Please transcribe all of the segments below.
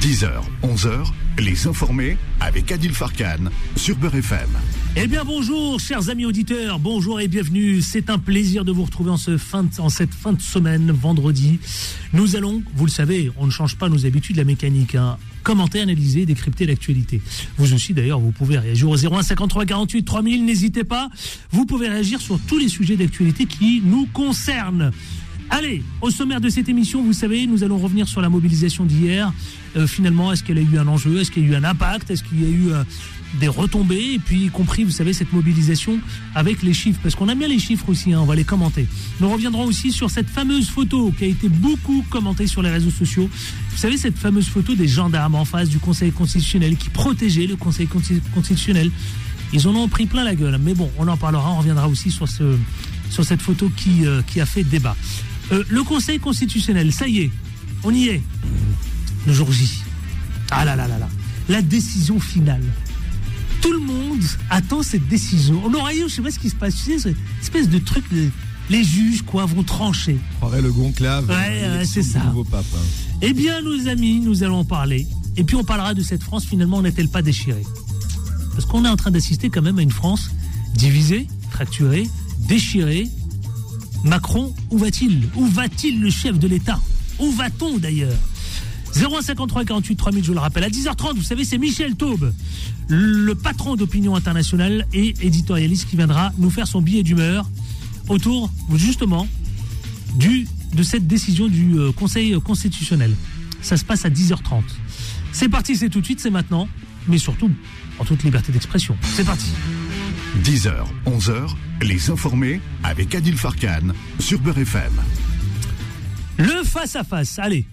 10h, 11h, les informés avec Adil Farkan sur Beurre FM. Eh bien bonjour chers amis auditeurs, bonjour et bienvenue. C'est un plaisir de vous retrouver en, cette fin de semaine, vendredi. Nous allons, vous le savez, on ne change pas nos habitudes, la mécanique. Hein. Commenter, analyser, décrypter l'actualité. Vous aussi d'ailleurs, vous pouvez réagir au 01 53 48 3000, n'hésitez pas. Vous pouvez réagir sur tous les sujets d'actualité qui nous concernent. Allez, au sommaire de cette émission, vous savez, nous allons revenir sur la mobilisation d'hier. Euh, finalement, est-ce qu'elle a eu un enjeu? Est-ce qu'il y a eu un impact? Est-ce qu'il y a eu euh, des retombées? Et puis, y compris, vous savez, cette mobilisation avec les chiffres. Parce qu'on aime bien les chiffres aussi, hein, on va les commenter. Nous reviendrons aussi sur cette fameuse photo qui a été beaucoup commentée sur les réseaux sociaux. Vous savez, cette fameuse photo des gendarmes en face du Conseil constitutionnel qui protégeaient le Conseil consti- constitutionnel. Ils en ont pris plein la gueule. Mais bon, on en parlera. On reviendra aussi sur, ce, sur cette photo euh, qui a fait débat. Euh, le Conseil constitutionnel, ça y est, on y est. Le jour J. Ah là là là là. La décision finale. Tout le monde attend cette décision. On aura eu, je sais pas ce qui se passe, tu sais, cette espèce de truc, les juges, quoi, vont trancher. croirait le conclave. Ouais, ouais, c'est ça. nouveau pape. hein. Eh bien, nos amis, nous allons en parler. Et puis, on parlera de cette France, finalement, n'est-elle pas déchirée? Parce qu'on est en train d'assister quand même à une France divisée, fracturée, déchirée. Macron, où va-t-il? Où va-t-il le chef de l'État? Où va-t-on d'ailleurs? 0153 48 3000, je le rappelle. À 10h30, vous savez, c'est Michel Taube, le patron d'Opinion Internationale et éditorialiste qui viendra nous faire son billet d'humeur autour, justement, de cette décision du euh, Conseil constitutionnel. Ça se passe à 10h30. C'est parti, c'est tout de suite, c'est maintenant, mais surtout en toute liberté d'expression. C'est parti. 10h, 11h, les informés avec Adil Farkan sur Beurre FM. Le face-à-face, allez.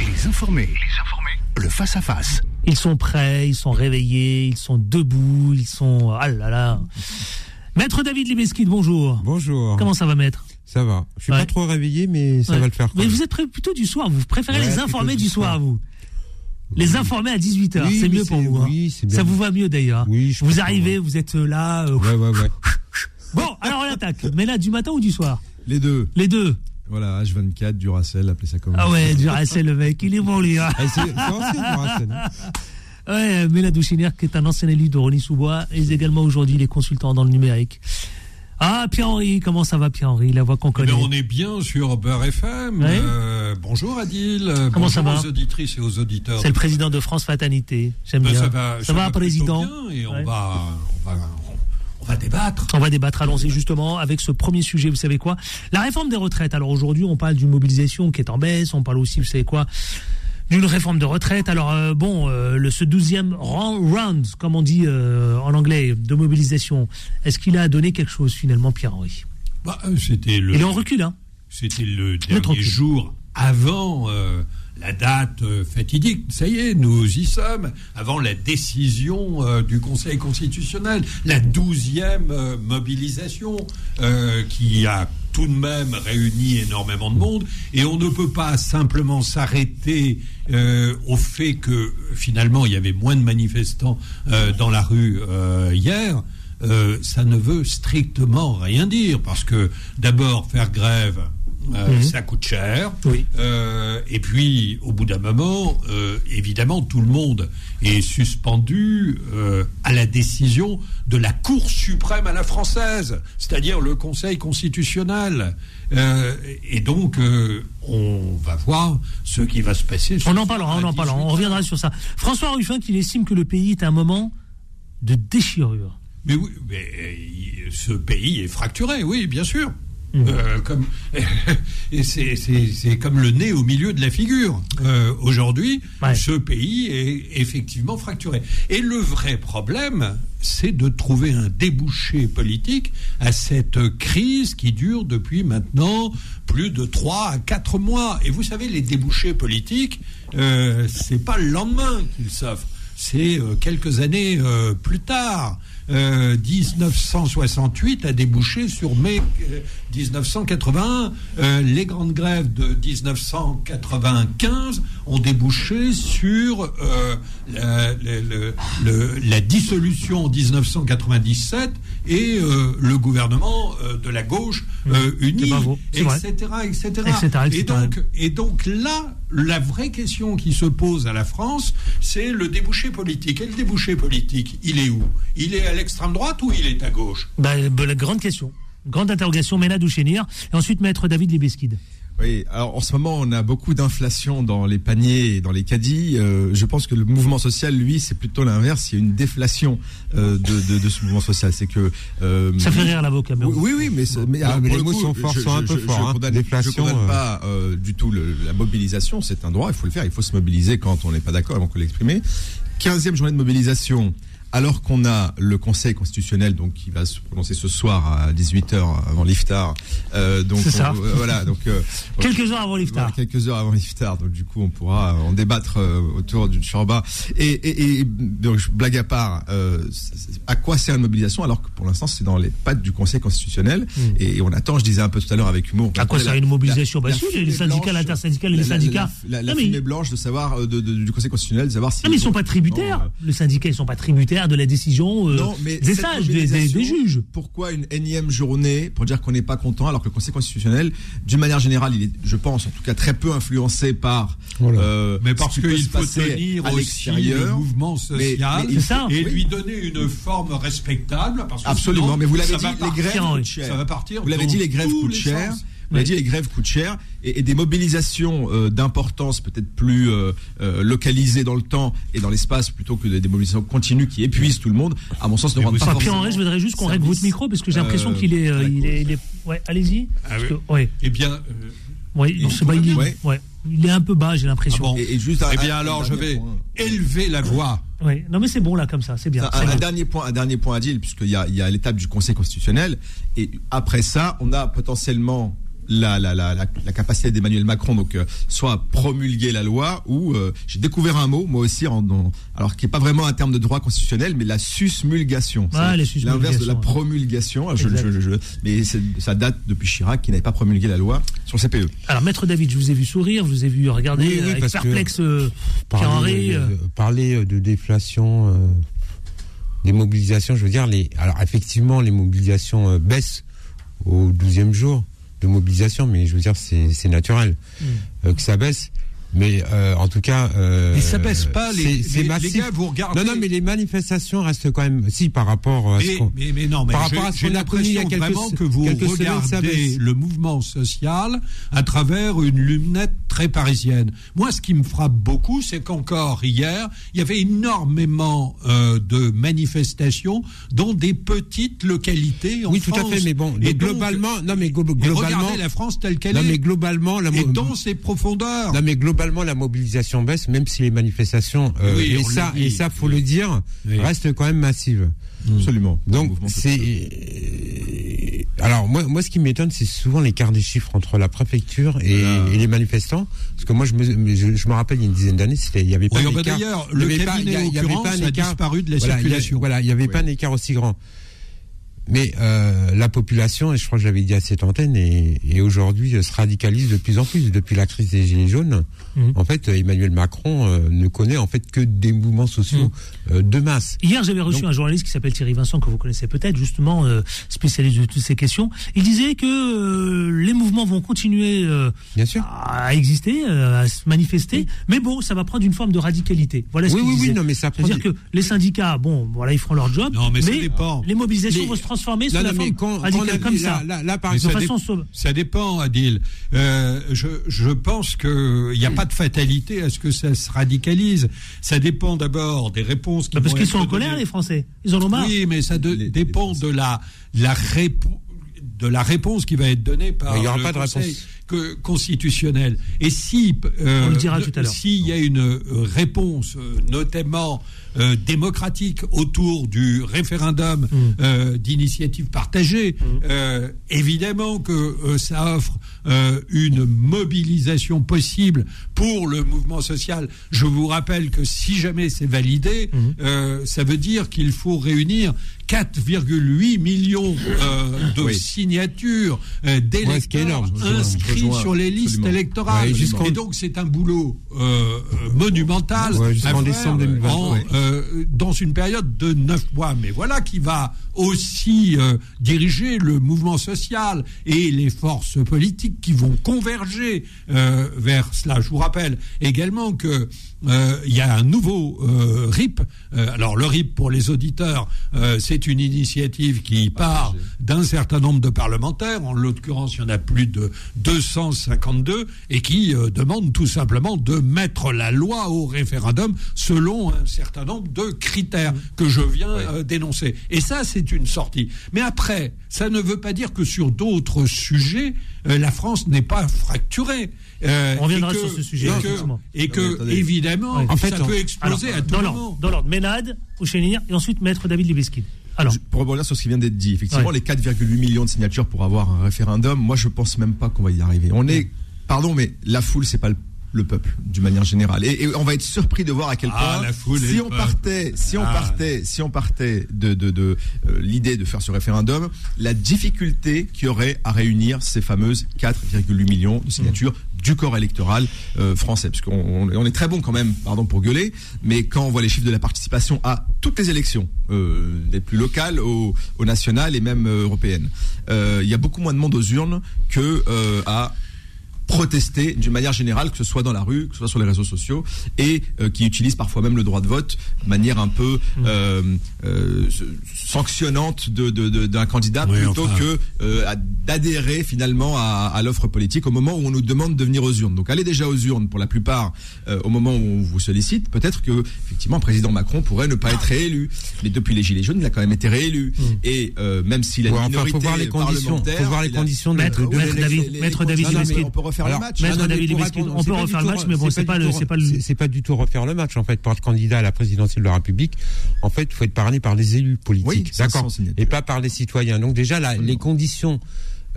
Les informés. Les informés. Le face-à-face. Ils sont prêts, ils sont réveillés, ils sont debout, ils sont... Ah là là. Maître David Libeskid, bonjour. Bonjour. Comment ça va, maître? Ça va Je suis Ouais. pas trop réveillé, mais ça Ouais. va le faire. quand Mais même. vous êtes plutôt du soir, vous préférez Ouais, les informer du du soir, soir. vous? Les informer à 18h, Oui, c'est mieux pour vous. hein. oui, bien. Ça vous va mieux d'ailleurs. Oui, vous arrivez, vous êtes là. euh, Ouais, ouais, ouais. Bon, alors on attaque. Mais là, du matin ou du soir Les deux. Les deux. Voilà, H24, Duracell, appelez ça comme Ah ouais, Duracell, le mec, il est bon, lui. hein. Eh, c'est ancien, Duracell, hein. Ouais, Méladou Chinière, qui est un ancien élu de Rony Sous-Bois, et également aujourd'hui les consultants dans le numérique. Ah, Pierre-Henri, comment ça va, Pierre-Henri La voix qu'on Eh connaît. bien, on est bien sur Beurre FM. Ouais. Euh, bonjour Adil. Euh, Comment ça bonjour va aux auditrices et aux auditeurs. C'est le président de France Faternité. J'aime Ben, bien. ça va, ça va, plutôt président bien et Ouais. on, va, on, va, on va débattre. On va débattre, allons-y justement avec ce premier sujet, vous savez quoi? La réforme des retraites. Alors aujourd'hui, on parle d'une mobilisation qui est en baisse, on parle aussi, vous savez quoi? D'une réforme de retraite. Alors euh, bon, euh, le, ce douzième round, comme on dit euh, en anglais, de mobilisation, est-ce qu'il a donné quelque chose finalement, Pierre-Henri? Bah, C'était le, Il est en recul, hein c'était le dernier jour avant la date fatidique. Ça y est, nous y sommes. Avant la décision euh, du Conseil constitutionnel, la douzième euh, mobilisation euh, qui a tout de même réuni énormément de monde. Et on ne peut pas simplement s'arrêter euh, au fait que finalement il y avait moins de manifestants euh, dans la rue euh, hier. Ça ne veut strictement rien dire parce que d'abord faire grève euh, Mhm. ça coûte cher Oui. Euh, et puis au bout d'un moment euh, évidemment tout le monde est suspendu à la décision de la Cour suprême à la française c'est-à-dire le Conseil constitutionnel et donc on va voir ce qui va se passer On en parlera, on en parlera, on 18. reviendra sur ça. François Ruffin qui estime que le pays est à un moment de déchirure. Mais oui, mais ce pays est fracturé, oui, bien sûr. Mhm. Euh, comme et c'est- c'est c'est comme le nez au milieu de la figure. Euh, Aujourd'hui, Ouais. ce pays est effectivement fracturé. Et le vrai problème, c'est de trouver un débouché politique à cette crise qui dure depuis maintenant plus de 3 à 4 mois. Et vous savez, les débouchés politiques, euh, c'est pas le lendemain qu'ils s'offrent, c'est euh, quelques années euh, plus tard. Euh, 1968 a débouché sur mai 1981. Euh, les grandes grèves de 1995 ont débouché sur euh, la, dissolution en 1997 et euh, le gouvernement de la gauche uni, etc., etc., Etc., Et donc, et donc là, la vraie question qui se pose à la France, c'est le débouché politique. Et le débouché politique, il est où? Il est à l'extrême droite ou il est à gauche? Bah, la grande question. Grande interrogation, Ménade ou Chénir. Et ensuite, maître David Libeskid. Oui, alors en ce moment, on a beaucoup d'inflation dans les paniers et dans les caddies. Euh, je pense que le mouvement social, lui, c'est plutôt l'inverse. Il y a une déflation euh, de, de, de, ce mouvement social. C'est que euh, ça fait rire l'avocat. Oui, oui, oui, mais, mais, alors, mais les mots sont forts, sont un peu forts. Je, déflation, je condamne pas euh, du tout le, la mobilisation. C'est un droit, il faut le faire. Il faut se mobiliser quand on n'est pas d'accord, avant que l'exprimer. 15e journée de mobilisation alors qu'on a le Conseil constitutionnel donc qui va se prononcer ce soir à 18h avant l'iftar. Euh, donc on, ça. Euh, voilà donc euh, quelques heures avant l'iftar. Voilà, quelques heures avant l'iftar. Donc du coup on pourra en débattre autour d'une shorba. Et, et, et, donc blague à part, à quoi sert une mobilisation alors que pour l'instant c'est dans les pattes du Conseil constitutionnel mm. et on attend. Je disais un peu tout à l'heure avec humour. À quoi sert une mobilisation la, bah, les syndicats, l'intersyndicale et les syndicats. La, la, blanche de savoir de, de, du Conseil constitutionnel, de savoir si. Ah mais ils sont pas tributaires. Le syndicat ils sont pas tributaires de la décision euh, non, mais des sages, des, des, des, juges. Pourquoi une énième journée pour dire qu'on n'est pas content alors que le Conseil constitutionnel, d'une manière générale, il est, je pense, en tout cas très peu influencé par. Voilà. Euh, mais parce qu'il faut tenir à aussi le mouvement social mais, mais, ça, et oui. lui donner une forme respectable. Parce que Absolument, sinon, mais vous l'avez dit, les grèves coûtent cher. Ça va partir. Vous l'avez dit, les grèves coûtent cher. On a dit les grèves coûtent cher et, et des mobilisations euh, d'importance peut-être plus euh, euh, localisées dans le temps et dans l'espace plutôt que des, des, mobilisations continues qui épuisent tout le monde. À mon sens, ne rendent pas. Pierre Henri, je voudrais juste qu'on règle votre micro parce que j'ai l'impression qu'il est, il est, il est, ouais, allez-y. Ah, oui. ouais. Eh bien. Oui, il, pas, il, est, ouais. ouais. il est un peu bas, j'ai l'impression. Ah bon. et, et, juste eh bien, un, alors, un je vais point. élever la voix. Oui, non mais c'est bon là comme ça, c'est bien. Un, un, dernier point, un dernier point à dire, puisqu'il y a, il y a l'étape du Conseil constitutionnel, et après ça, on a potentiellement la, la, la, la, capacité d'Emmanuel Macron, donc euh, soit promulguer la loi, ou euh, j'ai découvert un mot, moi aussi, en, en, alors qui n'est pas vraiment un terme de droit constitutionnel, mais la susmulgation. Ah, l'inverse de la promulgation. Je, je, je, mais ça date depuis Chirac qui n'avait pas promulgué la loi sur le CPE. Alors, Maître David, je vous ai vu sourire, je vous ai vu regarder oui, oui, avec perplexe que parler, euh, parler de déflation. Euh, des mobilisations, je veux dire, les, alors effectivement, les mobilisations euh, baissent au 12e jour de mobilisation, mais je veux dire, c'est naturel mm. euh, que ça baisse. Mais euh, en tout cas, euh, mais ça baisse pas les, les, les, gars. Vous regardez. Non, non, mais les manifestations restent quand même. Si par rapport à mais, ce qu'on. Mais, mais, non, mais par rapport à ce qu'on a connu il y a quelques, vraiment que vous regardez le mouvement social à travers une lunette très parisienne. Moi, ce qui me frappe beaucoup, c'est qu'encore hier, il y avait énormément euh, de manifestations dans des petites localités. En oui, France. tout à fait. Mais bon, et globalement, non, mais globalement, regardez la France telle qu'elle est. Non, mais globalement, la et dans ses profondeurs. Non, mais globalement la mobilisation baisse, même si les manifestations euh, oui, et ça et ça faut le dire oui. restent quand même massives. Absolument. Donc c'est alors moi moi ce qui m'étonne c'est souvent l'écart des chiffres entre la préfecture et, et, les manifestants parce que moi je me je, je me rappelle il y a une dizaine d'années c'était il y avait pas Oui, un bah écart d'ailleurs, le avait pas- y cabinet a- il y avait pas un a écart- disparu de la voilà, il y a- circulation. voilà il y avait Oui. pas un écart aussi grand. Mais euh, la population, et je crois que j'avais dit à cette antenne, et, et aujourd'hui euh, se radicalise de plus en plus depuis la crise des Gilets jaunes. Mhm. En fait, Emmanuel Macron euh, ne connaît en fait que des mouvements sociaux euh, de masse. Hier, j'avais reçu Donc- un journaliste qui s'appelle Thierry Vincent, que vous connaissez peut-être, justement, euh, spécialiste de toutes ces questions. Il disait que euh, les mouvements vont continuer euh, Bien sûr. à exister, euh, à se manifester, mais bon, ça va prendre une forme de radicalité. Voilà ce Oui, qu'il oui, disait. oui, non, mais ça prend. C'est-à-dire des- que les syndicats, bon, voilà, ils feront leur job, Non, mais ça dépend. les mobilisations Les- vont se transformer sous Non, la forme quand, radicale comme ça. là, là, là, par ça exemple, dé-. Ça dépend, Adil. Euh, je, je pense qu'il n'y a pas de fatalité à ce que ça se radicalise. Ça dépend d'abord des réponses qui Bah, parce qu'ils sont en colère, données. les Français. Ils en ont marre. Oui, mais ça de- Les- les dépend de la, la répo- de la réponse qui va être donnée par Mais il y aura le pas de Conseil réponse. Que- constitutionnel. Et si euh, On le dira tout à l'heure. s'il y a une euh, réponse, euh, notamment euh, démocratique, autour du référendum Mm. euh, d'initiative partagée, euh, évidemment que euh, ça offre euh, une mobilisation possible pour le mouvement social. Je vous rappelle que si jamais c'est validé, Mm. euh, ça veut dire qu'il faut réunir 4,8 millions euh, de Oui. signatures euh, Ouais, ce inscrits sur les listes absolument. électorales. Ouais, Et donc c'est un boulot euh, monumental Ouais, à décembre 2020, en, ouais. euh, dans une période de neuf mois. Mais voilà qui va aussi euh, diriger le mouvement social et les forces politiques qui vont converger euh, vers cela. Je vous rappelle également que euh, il y a un nouveau euh, RIP. Euh, alors le RIP pour les auditeurs, c'est une initiative qui part d'un certain nombre de parlementaires. En l'occurrence, il y en a plus de 252 et qui demande tout simplement de mettre la loi au référendum selon un certain nombre de critères que je viens d'énoncer. Et ça, c'est une sortie. Mais après, ça ne veut pas dire que sur d'autres sujets, la France n'est pas fracturée. Euh, On reviendra et que- sur ce sujet, Et que, et attendez. évidemment, Ouais. En fait, ça on- peut exploser Alors, à tout dans moment. dans l'ordre, Ménade, Fouchénir, et ensuite Maître David Libeskind. Alors, Je- pour rebondir sur ce qui vient d'être dit, effectivement, Ouais. les 4,8 millions de signatures pour avoir un référendum, moi je pense même pas qu'on va y arriver. On est, pardon, mais la foule, c'est pas le, le peuple, d'une manière générale. Et, et on va être surpris de voir à quel Ah, point, la foule et si on partait, si on Ah. partait, si on partait de, de, de euh, l'idée de faire ce référendum, la difficulté qu'il y aurait à réunir ces fameuses 4,8 millions de signatures du corps électoral euh, français, parce qu'on on- on est très bon quand même, pardon pour gueuler, mais quand on voit les chiffres de la participation à toutes les élections, euh, des plus locales au, au national et même euh, européennes, il y a beaucoup moins de monde aux urnes que à protester d'une manière générale, que ce soit dans la rue, que ce soit sur les réseaux sociaux, et euh, qui utilisent parfois même le droit de vote de manière un peu euh, euh, sanctionnante de- de- de- d'un candidat Oui, plutôt enfin. que euh, d'adhérer finalement à, à l'offre politique au moment où on nous demande de venir aux urnes. Donc allez déjà aux urnes pour la plupart euh, au moment où on vous sollicite. Peut-être que effectivement, président Macron pourrait ne pas être réélu, mais depuis les gilets jaunes, il a quand même été réélu. Et euh, même s'il a Ouais, une enfin, minorité faut voir les conditions. Faut voir les a- conditions de, Maître-. David- Maître David On peut refaire Alors, le match. Maître mais David on peut refaire le match, bon, c'est pas le- c'est pas re- le- c'est- C'est pas du tout refaire le match. En fait, pour être candidat à la présidentielle de la République, en fait, il faut être parrainé par les élus politiques, 500 d'accord, et pas par les citoyens. Donc déjà, les conditions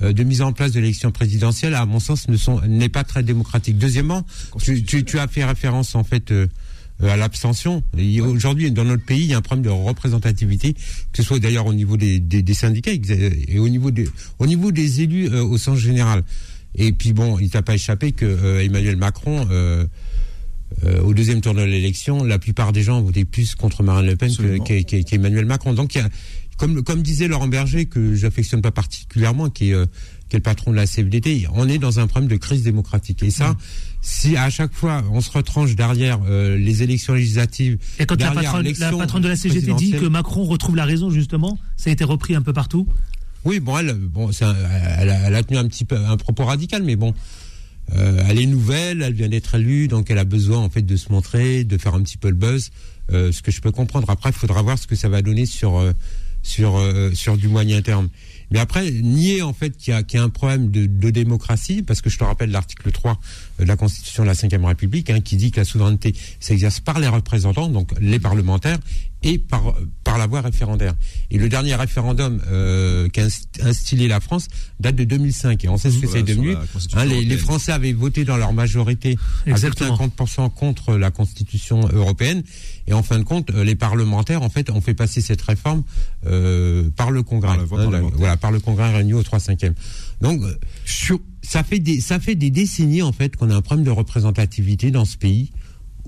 euh, de mise en place de l'élection présidentielle, à mon sens, ne sont n'est pas très démocratique. Deuxièmement, tu, tu, tu as fait référence en fait. euh, euh, à l'abstention. Aujourd'hui, dans notre pays, il y a un problème de représentativité, que ce soit d'ailleurs au niveau des, des, des syndicats et au niveau des, au niveau des élus euh, au sens général. Et puis bon, il t'a pas échappé que euh, Emmanuel Macron, euh, euh, au deuxième tour de l'élection, la plupart des gens ont voté plus contre Marine Le Pen qu'Emmanuel Macron. Donc, il y a, comme, comme disait Laurent Berger, que j'affectionne pas particulièrement, qui est, qui est le patron de la CFDT, on est dans un problème de crise démocratique. Et ça, si à chaque fois on se retranche derrière les élections législatives, et quand la patronne, la patronne de la CGT dit que Macron retrouve la raison, justement, ça a été repris un peu partout? Oui, bon, elle, a, tenu un petit peu un propos radical, mais bon, euh, elle est nouvelle, elle vient d'être élue, donc elle a besoin en fait de se montrer, de faire un petit peu le buzz, euh, ce que je peux comprendre. Après, il faudra voir ce que ça va donner sur euh, sur sur du moyen terme. Mais après, nier en fait qu'il y y a un problème de, de démocratie, parce que je te rappelle l'article 3 de la Constitution de la Ve République, hein, qui dit que la souveraineté s'exerce par les représentants, donc les parlementaires, et par, par la voie référendaire. Et le dernier référendum euh, qu'a inst- instillé la France date de 2005, et on sait ce que Sur c'est devenu. Hein, les. Français avaient voté dans leur majorité à plus de Exactement. 50% contre la Constitution européenne, et en fin de compte, euh, les parlementaires, en fait, ont fait passer cette réforme euh, par le Congrès. Par la voie Hein, la- voilà, par le Congrès réuni au 3 5 Donc, euh, sur, ça fait des ça fait des décennies en fait qu'on a un problème de représentativité dans ce pays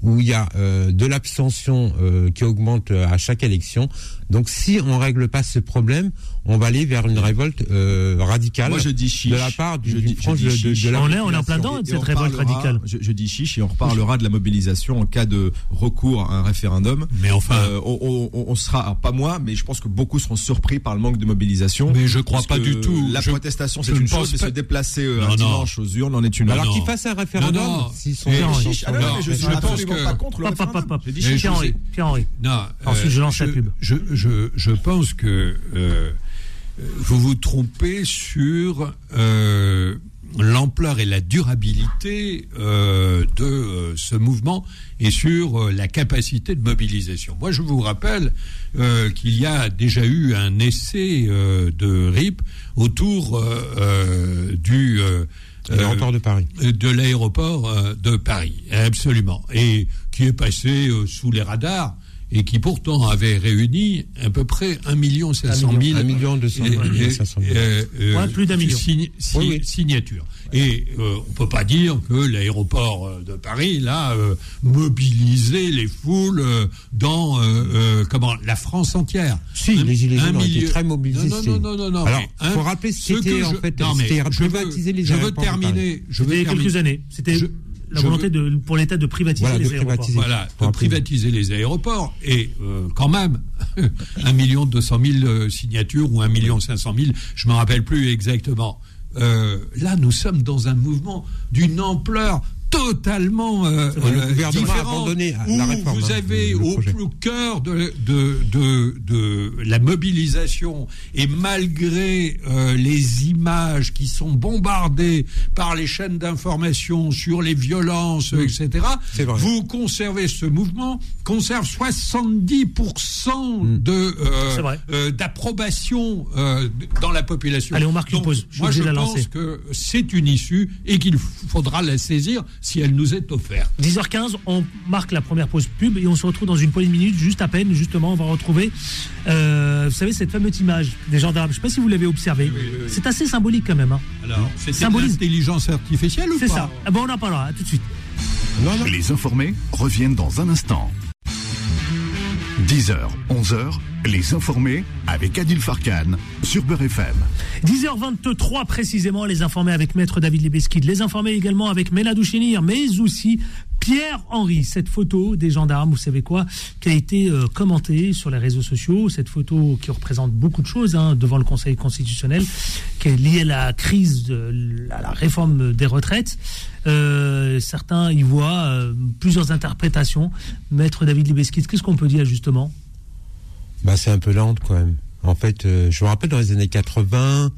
où il y a euh, de l'abstention euh, qui augmente euh, à chaque élection. Donc, si on règle pas ce problème, on va aller vers une révolte euh, radicale Moi, je dis chiche. de la part Je d'une dis- je dis de, de- chiche. de la On est- on est en plein dedans de Et cette révolte parlera- radicale. Je, je dis chiche et on reparlera de la mobilisation en cas de recours à un référendum. Mais enfin- Euh, on, on- on sera, alors pas moi, mais je pense que beaucoup seront surpris par le manque de mobilisation. Mais je crois pas du tout. La Je- protestation, je c'est ne une chose, mais se déplacer euh, Non, un non. dimanche aux urnes en est une Alors qu'ils fassent un référendum, s'ils sont, Chiche, je je suis que- pas contre le référendum. hop. J'ai dit je Pierre-Henri, sais- Pierre-Henri. Non. Ensuite, je lance la je, pub. Je, je, je pense que euh, vous vous trompez sur euh, l'ampleur et la durabilité euh, de euh, ce mouvement et sur euh, la capacité de mobilisation. Moi, je vous rappelle euh, qu'il y a déjà eu un essai euh, de RIP autour euh, euh, du euh, L'aéroport de Paris. de l'aéroport euh, de Paris, absolument, et qui est passé euh, sous les radars et qui pourtant avait réuni à peu près 1 million 500 000 Un million deux cent et- mille, et- cinq cent mille. euh, euh, Ouais, plus d'un million. sign- si- Oui, oui. signatures. Et euh, on peut pas dire que l'aéroport euh, de Paris, là, euh, mobilisait les foules euh, dans euh, euh, comment la France entière. Si, Un- les Gilets un jaunes ont été très mobilisés. Non, non, non, non, non. Alors, hein, faut rappeler ce que en je- fait, non, mais c'était je veux- privatiser les Je veux terminer. Je veux C'était il y a terminer. quelques années. C'était Je- la volonté veux- de, pour l'État de privatiser Voilà, de les aéroports. privatiser. Voilà, Pour de rappeler. privatiser les aéroports et euh, quand même un million deux cent mille euh, signatures ou un million cinq cent mille, je me rappelle plus exactement. Euh, là, nous sommes dans un mouvement d'une ampleur totalement euh, euh, abandonné où la réforme, vous hein, avez le au cœur de, de, de, de la mobilisation et malgré euh, les images qui sont bombardées par les chaînes d'information sur les violences, etc., Mm. C'est vrai. vous conservez ce mouvement, conserve 70% Mm. de euh, euh, d'approbation euh, dans la population. Allez, on marque une pause. Je moi, je pense lancer. que c'est une issue et qu'il faudra la saisir si elle nous est offerte. 10h15, on marque la première pause pub et on se retrouve dans une poignée de minutes, juste à peine, justement, on va retrouver, euh, vous savez, cette fameuse image des gendarmes. Je ne sais pas si vous l'avez observé. C'est assez symbolique quand même. hein. Alors, c'est l'intelligence artificielle ou pas C'est ça. Ah bon, on en parlera. À tout de suite. Non, non. Les informés reviennent dans un instant. 10h, 11h, les informés avec Adil Farkan sur Beurre FM. 10h23 précisément, les informés avec Maître David Lebesquid, les informés également avec Chénir, mais aussi Pierre-Henri. Cette photo des gendarmes, vous savez quoi, qui a été euh, commentée sur les réseaux sociaux, cette photo qui représente beaucoup de choses hein, devant le Conseil constitutionnel, qui est liée à la crise, à la réforme des retraites. Euh, certains y voient euh, plusieurs interprétations. Maître David Lebesquid, qu'est-ce qu'on peut dire justement? Bah, c'est un peu lente quand même. En fait, euh, je me rappelle dans les années 80,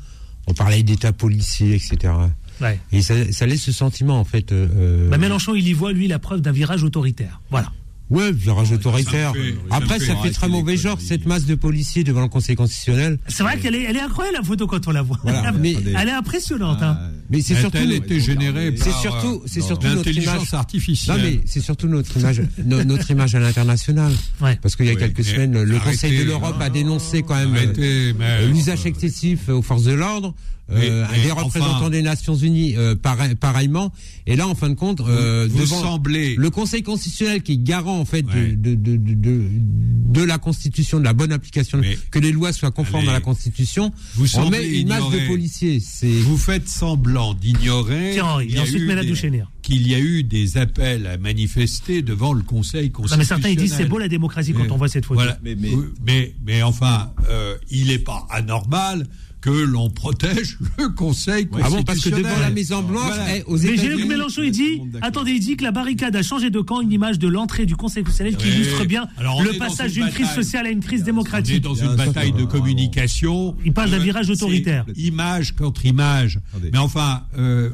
on parlait d'état policier, etc. ouais. Et ça, ça laisse ce sentiment, en fait. euh, euh, Bah, Mélenchon, il y voit, lui, la preuve d'un virage autoritaire. Voilà. Ouais, autoritaire. ça fait- ça me Après, fait ça fait très mauvais genre, cette masse de policiers devant le Conseil constitutionnel. C'est vrai qu'elle est, elle est incroyable la photo quand on la voit. Voilà, elle, mais- elle est impressionnante. hein. Ah, Mais c'est surtout, été générée c'est par surtout, euh, c'est surtout notre image. artificielle Non, mais c'est surtout notre image, no- notre image à l'international. Ouais. Parce qu'il y a Oui, quelques semaines, le arrêtez, Conseil de l'Europe a dénoncé quand même euh, l'usage excessif aux forces de l'ordre. Mais- euh, mais des enfin- représentants des Nations Unies euh, pareil- pareillement et là en fin de compte euh, vous devant semblez le Conseil constitutionnel qui est garant en fait Ouais. de, de, de, de, de la Constitution de la bonne application Mais- que les lois soient conformes Allez. à la Constitution Vous on semblez met une masse de policiers Vous faites semblant d'ignorer qu'il y a ensuite eu des- Chénir. qu'il y a eu des appels à manifester devant le Conseil Non, constitutionnel. mais certains ils disent c'est beau la démocratie quand on voit cette photo. Voilà. Mais- Mais, mais- mais, mais, enfin, euh, il n'est pas anormal que l'on protège le Conseil ah bon constitutionnel. parce que devant la Maison Blanche Voilà. eh, aux Mais États-Unis Mélenchon il dit, attendez, il dit que la barricade a changé de camp, une image de l'entrée du Conseil constitutionnel qui Oui. illustre bien Alors, le passage une d'une crise sociale à une crise On est démocratique. dans une bataille de vraiment. communication. Il parle d'un Euh, virage autoritaire. Image contre image. Mais enfin, euh,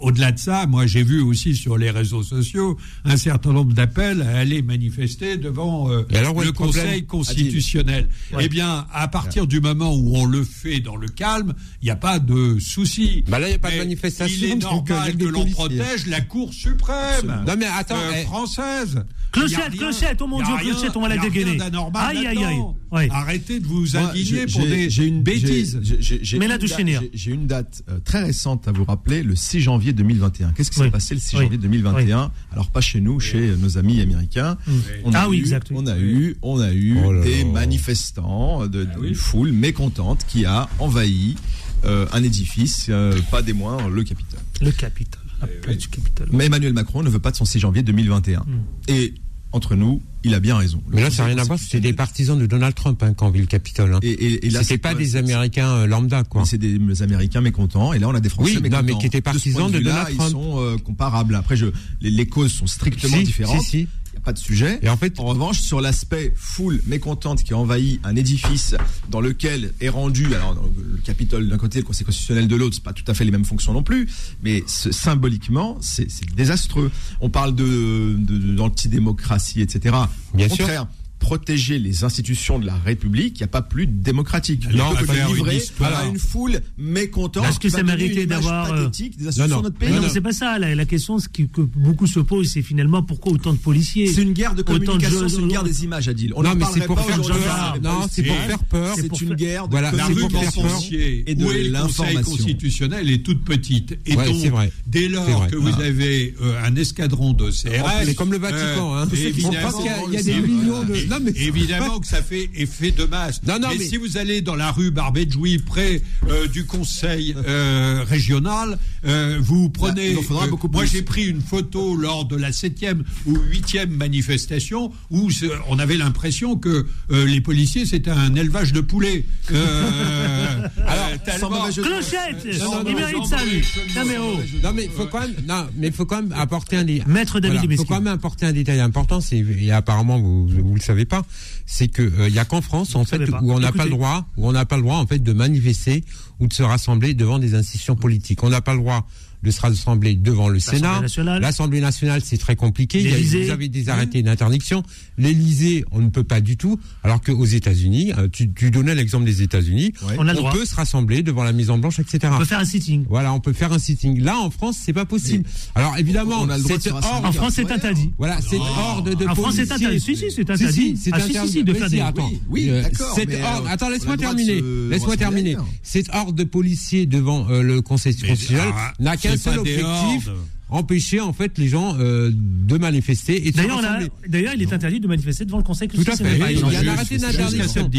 au-delà de ça, moi j'ai vu aussi sur les réseaux sociaux un certain nombre d'appels à aller manifester devant euh, alors, le Conseil constitutionnel. Ouais. Eh bien, à partir du moment où on le fait dans le calme, il n'y a pas de souci. Bah là, il y a pas de manifestation, Il est normal que l'on protège la Cour suprême. non mais attends euh, eh, française. Clochette, clochette, oh mon Dieu, rien- clochette, on va la dégainer. Aïe, aïe, aïe. Arrêtez de vous indigner j'ai- pour des j'ai une bêtises. Mais une là, de date- Chénier. j'ai- une date euh, très récente à vous rappeler, le 6 janvier 2021. Qu'est-ce qui Oui. s'est passé le 6 Oui. janvier 2021 Alors pas chez nous, chez nos amis américains. On a Ah oui, eu- exact, oui. On a eu, on a eu Oh des manifestants, de, Ah oui. une foule mécontente qui a envahi euh, un édifice, euh, pas des moindres, le Capitole. Le Capitole, la place du Capitole. Mais Emmanuel Macron ne veut pas de son 6 janvier 2021. Hmm. Et entre nous, il a bien raison. Le mais là ça n'a rien à voir c'était des partisans de Donald Trump hein, qui ont vu le Capitole hein. Et, et- et là, c'était pas des Américains euh, lambda quoi c'est des Américains mécontents, et là on a des Français Oui, non, mécontents. mais qui étaient De partisans point de vue-là, Donald Trump. Ils sont euh, comparables. Après, je, les, les causes sont strictement Si, différentes. si, si. Il n'y a pas de sujet. Et en fait- en revanche, sur l'aspect foule mécontente qui a envahi un édifice dans lequel est rendu, alors le Capitole d'un côté, le Conseil constitutionnel de l'autre, c'est pas tout à fait les mêmes fonctions non plus, mais ce- symboliquement, c'est désastreux. On parle de, de, de- d'antidémocratie, etc. Bien Au sûr. Protéger les institutions de la République, il n'y a pas plus démocratique. Non, on peut une livrer histoire. à une foule mécontente. Est-ce que ça méritait une d'avoir, euh, des institutions non, de notre pays. non, c'est pas ça. La, la question ce qui- que beaucoup se posent, c'est finalement pourquoi autant de policiers? C'est une guerre de de communication, c'est une guerre des images, Adil. On non, mais parlerait c'est pour pas faire peur. Non, c'est pour faire peur. C'est une guerre de. Montpensier, Et de est le Conseil l'information. constitutionnel est toute petite. Et donc, c'est vrai. dès lors que vous Ah. avez euh, un escadron de CRS... C'est comme le Vatican, hein. y a- il y a des millions de- Non, mais- Évidemment que ça fait effet de masse. Non, non, mais, mais- si vous allez dans la rue Jouy, près euh, du Conseil euh, régional, euh, vous prenez... il en faudra euh, beaucoup moi, j'ai pris une photo lors de la septième ou huitième manifestation où on avait l'impression que euh, les policiers, c'était un élevage de poulets. Euh, Alors, sans tellement-. Clochette Il mérite ça, lui non, Non, mais oh Non mais il faut quand même, non mais il faut quand même apporter un détail. Maître David Il Lebesky. faut quand même apporter un détail important, c'est et apparemment vous vous le savez pas, c'est que euh, il y a qu'en France en fait pas. où on n'a pas le droit, où on n'a pas le droit en fait de manifester ou de se rassembler devant des institutions politiques. On n'a pas le droit de se rassembler devant le Sénat. nationale. L'Assemblée nationale, c'est très compliqué. Il y a- vous avez des arrêtés d'interdiction. L'Élysée, on ne peut pas du tout. Alors qu'aux États-Unis, euh, tu, tu donnais l'exemple des États-Unis, Ouais. On a le droit. peut se rassembler devant la Maison Blanche, etc. On peut faire un sitting. Voilà, on peut faire un sitting. Là, en France, c'est pas possible. Alors évidemment, on a le droit de cette se rassembler. horde, En France, c'est interdit. voilà, cette horde de En France, c'est interdit. Si, si, c'est interdit. c'est Ah, si, si, interdit. Si, de faire des- attends. Oui, Euh, euh, attends, laisse-moi terminer. se Laisse-moi terminer. Cette horde de policiers devant euh, le Conseil constitutionnel ah, n'a qu'un seul objectif empêcher en fait les gens euh, de manifester et D'ailleurs, il est interdit de manifester devant le Conseil Tout à constitutionnel. fait. Il y a un Jusqu'à- arrêté jusqu'à d'interdiction.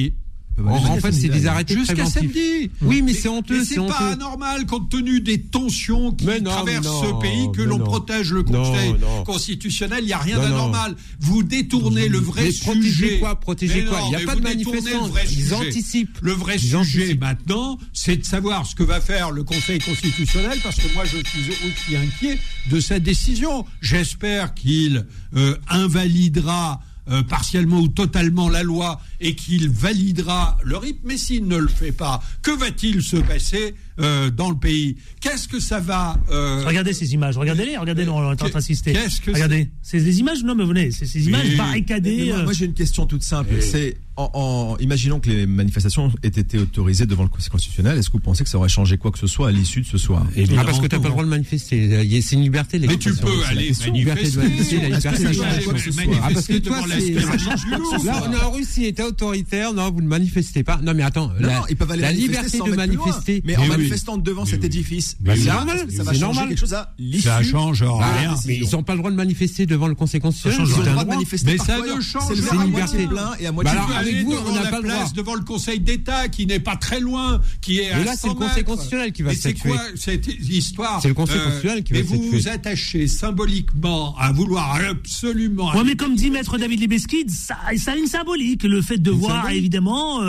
En, fait, c'est des arrêtés Jusqu'à samedi. Oui, mais c'est honteux, Mais c'est pas anormal compte tenu des tensions qui non, traversent non, ce pays que l'on protège le Conseil non. constitutionnel. Il n'y a rien d'anormal. Vous détournez le vrai Mais sujet. protéger quoi Protéger Mais quoi Il y a pas de manifestants. Ils anticipent. Le vrai Ils sujet anticipent. maintenant, c'est de savoir ce que va faire le Conseil constitutionnel, parce que moi je suis aussi inquiet de cette décision. J'espère qu'il euh, invalidera euh, partiellement ou totalement la loi et qu'il validera le rythme. Mais s'il ne le fait pas, que va-t-il se passer? Euh, dans le pays Qu'est-ce que ça va euh, Regardez ces images, regardez-les, regardez-les, on est en train d'assister. Qu'est-ce que Regardez, c'est des images, non mais venez, c'est ces images Oui. barricadées. Mais moi, euh, moi, j'ai une question toute simple. C'est en, en- imaginons que les manifestations aient été autorisées devant le Conseil constitutionnel. Est-ce que vous pensez que ça aurait changé quoi que ce soit à l'issue de ce soir? Ah, parce que t'as pas le droit de manifester. C'est une liberté. mais tu peux aller question. Liberté de manifester. manifester, la liberté de manifester. quoi que ce soit Ah, parce que toi. Là, on est en Russie, était autoritaire. Non, vous ne manifestez pas. Non, mais attends. La, manifester liberté de manifester. Mais en oui. Manifestant devant cet oui. édifice, Bah, c'est normal, ça va c'est changer normal. quelque chose à l'issue Ça change Bah, rien. mais ils n'ont pas le droit de manifester devant le Conseil constitutionnel. Ça change Ils ont C'est le droit de manifester Mais ça ne change C'est le rien. verre à C'est moitié liberté. plein et à Bah moitié avec Allez vous, on n'a la pas le place droit. devant le Conseil d'État qui n'est pas très loin, qui est Mais à là, c'est 100 le Conseil constitutionnel qui va Mais c'est statuer. quoi cette histoire C'est le Conseil Euh, constitutionnel qui va Mais vous statuer. vous attachez symboliquement à vouloir absolument. Ouais, mais comme dit Maître David Lebesky, ça, ça a une symbolique, le fait de voir, évidemment.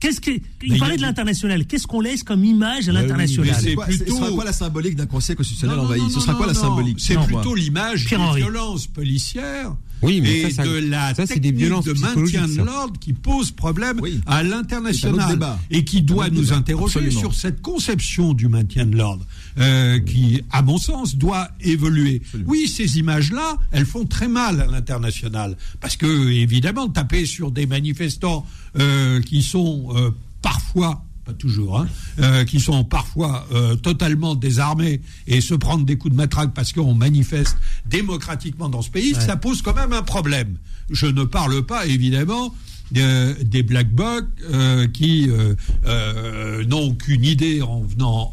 Qu'est-ce que, il parlait de l'international. Qu'est-ce qu'on laisse comme image à l'international mais C'est quoi- plutôt- Ce sera quoi la symbolique d'un Conseil constitutionnel Non, non, envahi non, Ce sera quoi la symbolique C'est plutôt l'image des Pierre-Henri. violences policières. Oui, mais et ça, ça- de la ça, c'est des technique violences de maintien de l'ordre qui pose problème Oui. à l'international et qui doit nous débat, interroger absolument. sur cette conception du maintien de l'ordre euh, qui, à mon sens, doit évoluer. Oui, ces images-là, elles font très mal à l'international parce que, évidemment, taper sur des manifestants euh, qui sont euh, parfois pas toujours, hein, euh, qui sont parfois euh, totalement désarmés et se prendre des coups de matraque parce qu'on manifeste démocratiquement dans ce pays, ça pose quand même un problème. Je ne parle pas évidemment euh, des black blocs euh, qui euh, euh, n'ont qu'une idée en venant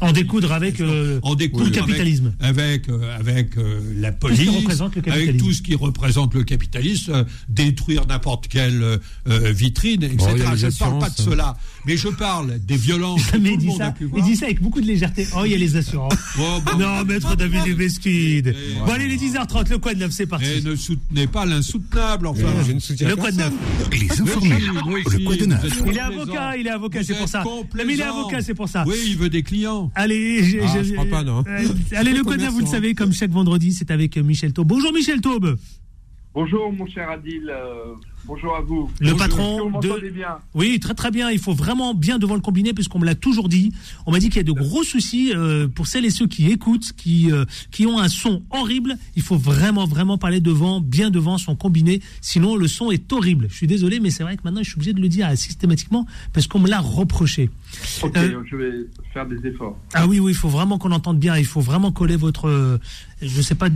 En découdre avec en découdre le capitalisme. avec avec, avec, la ce police, avec tout ce qui représente le capitalisme, détruire n'importe quelle vitrine, etc. Bon, je ne parle pas de cela, mais je parle des violences. que Mais tout il le dit, ça, pu il voir. dit ça avec beaucoup de légèreté. Oh, il y a les assurances. Oh, bon. non, maître David. Et- Bon, allez, les 10h30, le quoi de neuf, c'est Et parti. ne soutenez pas l'insoutenable, enfin. Je ne soutiens Le quoi de neuf. Les informés. Le quoi de neuf. Il est avocat, il est avocat, c'est pour ça. Mais il est avocat, c'est pour ça. Oui, il veut des clients. Allez, j'ai- Ah, je crois pas, non. Euh, allez, le code neuf, vous le savez, comme chaque vendredi, c'est avec euh, Michel Taube. Bonjour Michel Taube. Bonjour mon cher Adil. Bonjour à vous. Le Bonjour. patron de. bien Oui, très très bien. Il faut vraiment bien devant le combiné, puisqu'on me l'a toujours dit. On m'a dit qu'il y a de gros soucis euh, pour celles et ceux qui écoutent, qui euh, qui ont un son horrible. Il faut vraiment vraiment parler devant, bien devant son combiné, sinon le son est horrible. Je suis désolé, mais c'est vrai que maintenant je suis obligé de le dire euh, systématiquement parce qu'on me l'a reproché. Ok, Euh, je vais faire des efforts. Ah oui, oui, il faut vraiment qu'on entende bien. Il faut vraiment coller votre, je sais pas,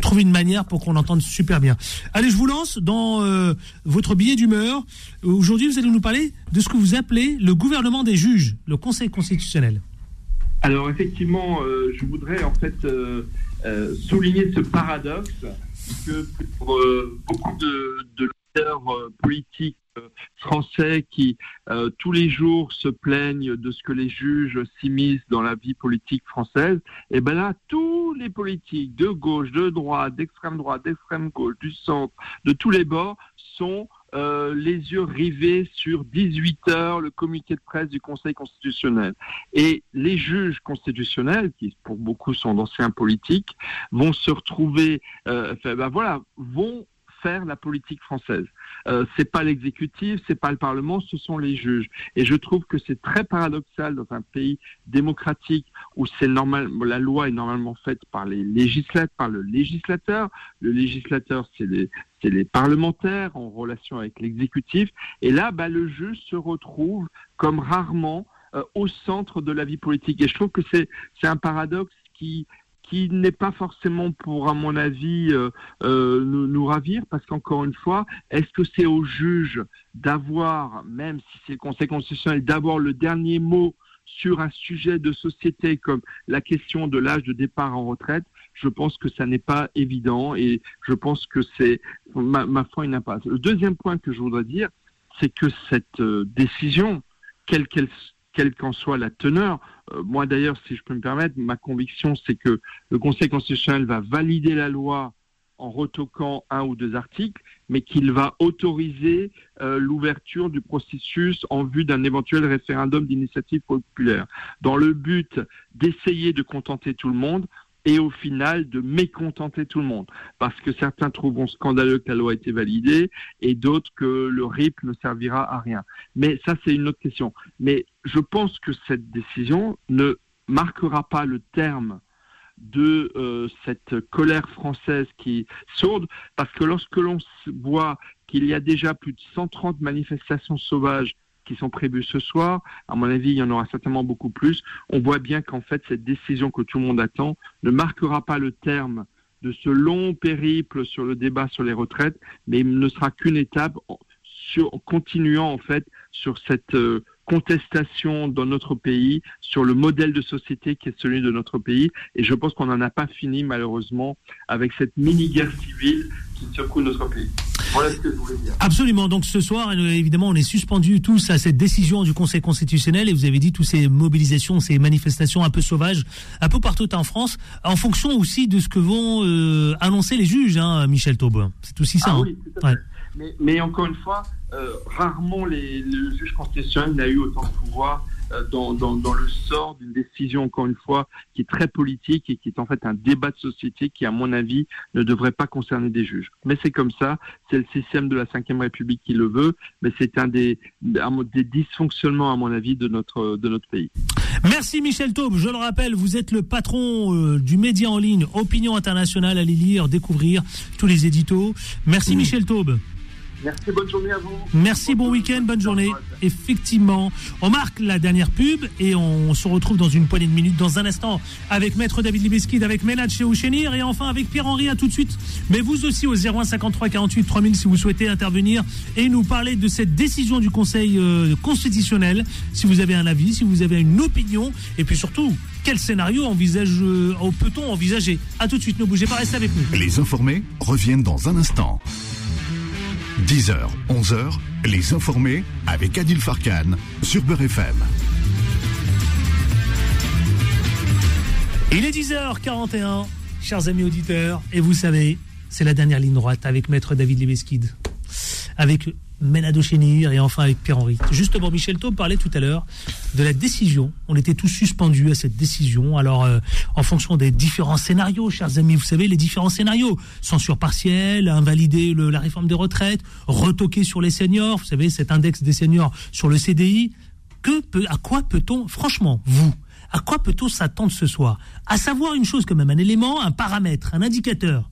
trouver une manière pour qu'on entende super bien. Allez, je vous lance dans euh, votre billet d'humeur. Aujourd'hui, vous allez nous parler de ce que vous appelez le gouvernement des juges, le Conseil constitutionnel. Alors effectivement, euh, je voudrais en fait euh, souligner ce paradoxe que pour beaucoup de, de leaders politiques français qui euh, tous les jours se plaignent de ce que les juges s'immiscent dans la vie politique française, et ben là, tous les politiques de gauche, de droite, d'extrême droite, d'extrême gauche, du centre, de tous les bords sont euh, les yeux rivés sur 18 heures le communiqué de presse du Conseil constitutionnel. Et les juges constitutionnels, qui pour beaucoup sont d'anciens politiques, vont se retrouver, euh, enfin, ben voilà, vont faire la politique française. Euh, c'est pas l'exécutif, c'est pas le Parlement, ce sont les juges. Et je trouve que c'est très paradoxal dans un pays démocratique où c'est normal, la loi est normalement faite par les législateurs, par le législateur. Le législateur, c'est les, parlementaires en relation avec l'exécutif. Et là, bah, le juge se retrouve comme rarement euh, au centre de la vie politique. Et je trouve que c'est, c'est un paradoxe qui qui n'est pas forcément pour, à mon avis, euh, euh, nous, nous ravir, parce qu'encore une fois, est-ce que c'est au juge d'avoir, même si c'est le Conseil constitutionnel, d'avoir le dernier mot sur un sujet de société comme la question de l'âge de départ en retraite Je pense que ça n'est pas évident et je pense que c'est, ma, ma foi, une impasse. Le deuxième point que je voudrais dire, c'est que cette euh, décision, quelle qu'elle quelle qu'en soit la teneur. Euh, moi d'ailleurs, si je peux me permettre, ma conviction c'est que le Conseil constitutionnel va valider la loi en retoquant un ou deux articles, mais qu'il va autoriser euh, l'ouverture du processus en vue d'un éventuel référendum d'initiative populaire, dans le but d'essayer de contenter tout le monde et au final de mécontenter tout le monde. Parce que certains trouveront scandaleux que la loi ait été validée et d'autres que le RIP ne servira à rien. Mais ça, c'est une autre question. Mais je pense que cette décision ne marquera pas le terme de euh, cette colère française qui sourde, parce que lorsque l'on voit qu'il y a déjà plus de 130 manifestations sauvages qui sont prévues ce soir, à mon avis, il y en aura certainement beaucoup plus, on voit bien qu'en fait, cette décision que tout le monde attend ne marquera pas le terme de ce long périple sur le débat sur les retraites, mais ne sera qu'une étape sur, continuant en fait sur cette euh, contestation dans notre pays sur le modèle de société qui est celui de notre pays. Et je pense qu'on n'en a pas fini, malheureusement, avec cette mini-guerre civile qui secoue notre pays. Voilà ce que je voulais dire. Absolument. Donc ce soir, évidemment, on est suspendus tous à cette décision du Conseil constitutionnel. Et vous avez dit toutes ces mobilisations, ces manifestations un peu sauvages, un peu partout en France, en fonction aussi de ce que vont euh, annoncer les juges, hein, Michel Taube. C'est aussi ça. Ah hein. oui, tout à fait. Ouais. Mais, mais, encore une fois, euh, rarement les, le juge constitutionnel n'a eu autant de pouvoir dans, dans, dans, le sort d'une décision, encore une fois, qui est très politique et qui est en fait un débat de société qui, à mon avis, ne devrait pas concerner des juges. Mais c'est comme ça, c'est le système de la Ve République qui le veut, mais c'est un des, un des dysfonctionnements, à mon avis, de notre, de notre pays. Merci Michel Taube. Je le rappelle, vous êtes le patron euh, du média en ligne Opinion Internationale. Allez lire, découvrir tous les éditos. Merci. Michel Taube. Merci, bonne journée à vous. Merci, bon week-end, bonne journée. Effectivement, on marque la dernière pub et on se retrouve dans une poignée de minutes, dans un instant, avec Maître David Libeskid, avec Ménad chez Ouchenir et enfin avec Pierre-Henri. À tout de suite. Mais vous aussi au 01 53 48 3000 si vous souhaitez intervenir et nous parler de cette décision du Conseil euh, constitutionnel. Si vous avez un avis, si vous avez une opinion et puis surtout, quel scénario envisage, euh, peut-on envisager? À tout de suite, ne bougez pas, restez avec nous. Les informés reviennent dans un instant. 10h, 11h, les informés avec Adil Farkan sur Beurre FM. Il est 10h41, chers amis auditeurs, et vous savez, c'est la dernière ligne droite avec Maître David Libeskid. avec Ménado Chénir et enfin avec Pierre-Henri. Justement, Michel Taub parlait tout à l'heure de la décision. On était tous suspendus à cette décision. Alors, euh, en fonction des différents scénarios, chers amis, vous savez, les différents scénarios. Censure partielle, invalider la réforme des retraites, retoquer sur les seniors, vous savez, cet index des seniors sur le CDI. Que à quoi peut-on, franchement, vous, à quoi peut-on s'attendre ce soir? À savoir une chose quand même, un élément, un paramètre, un indicateur.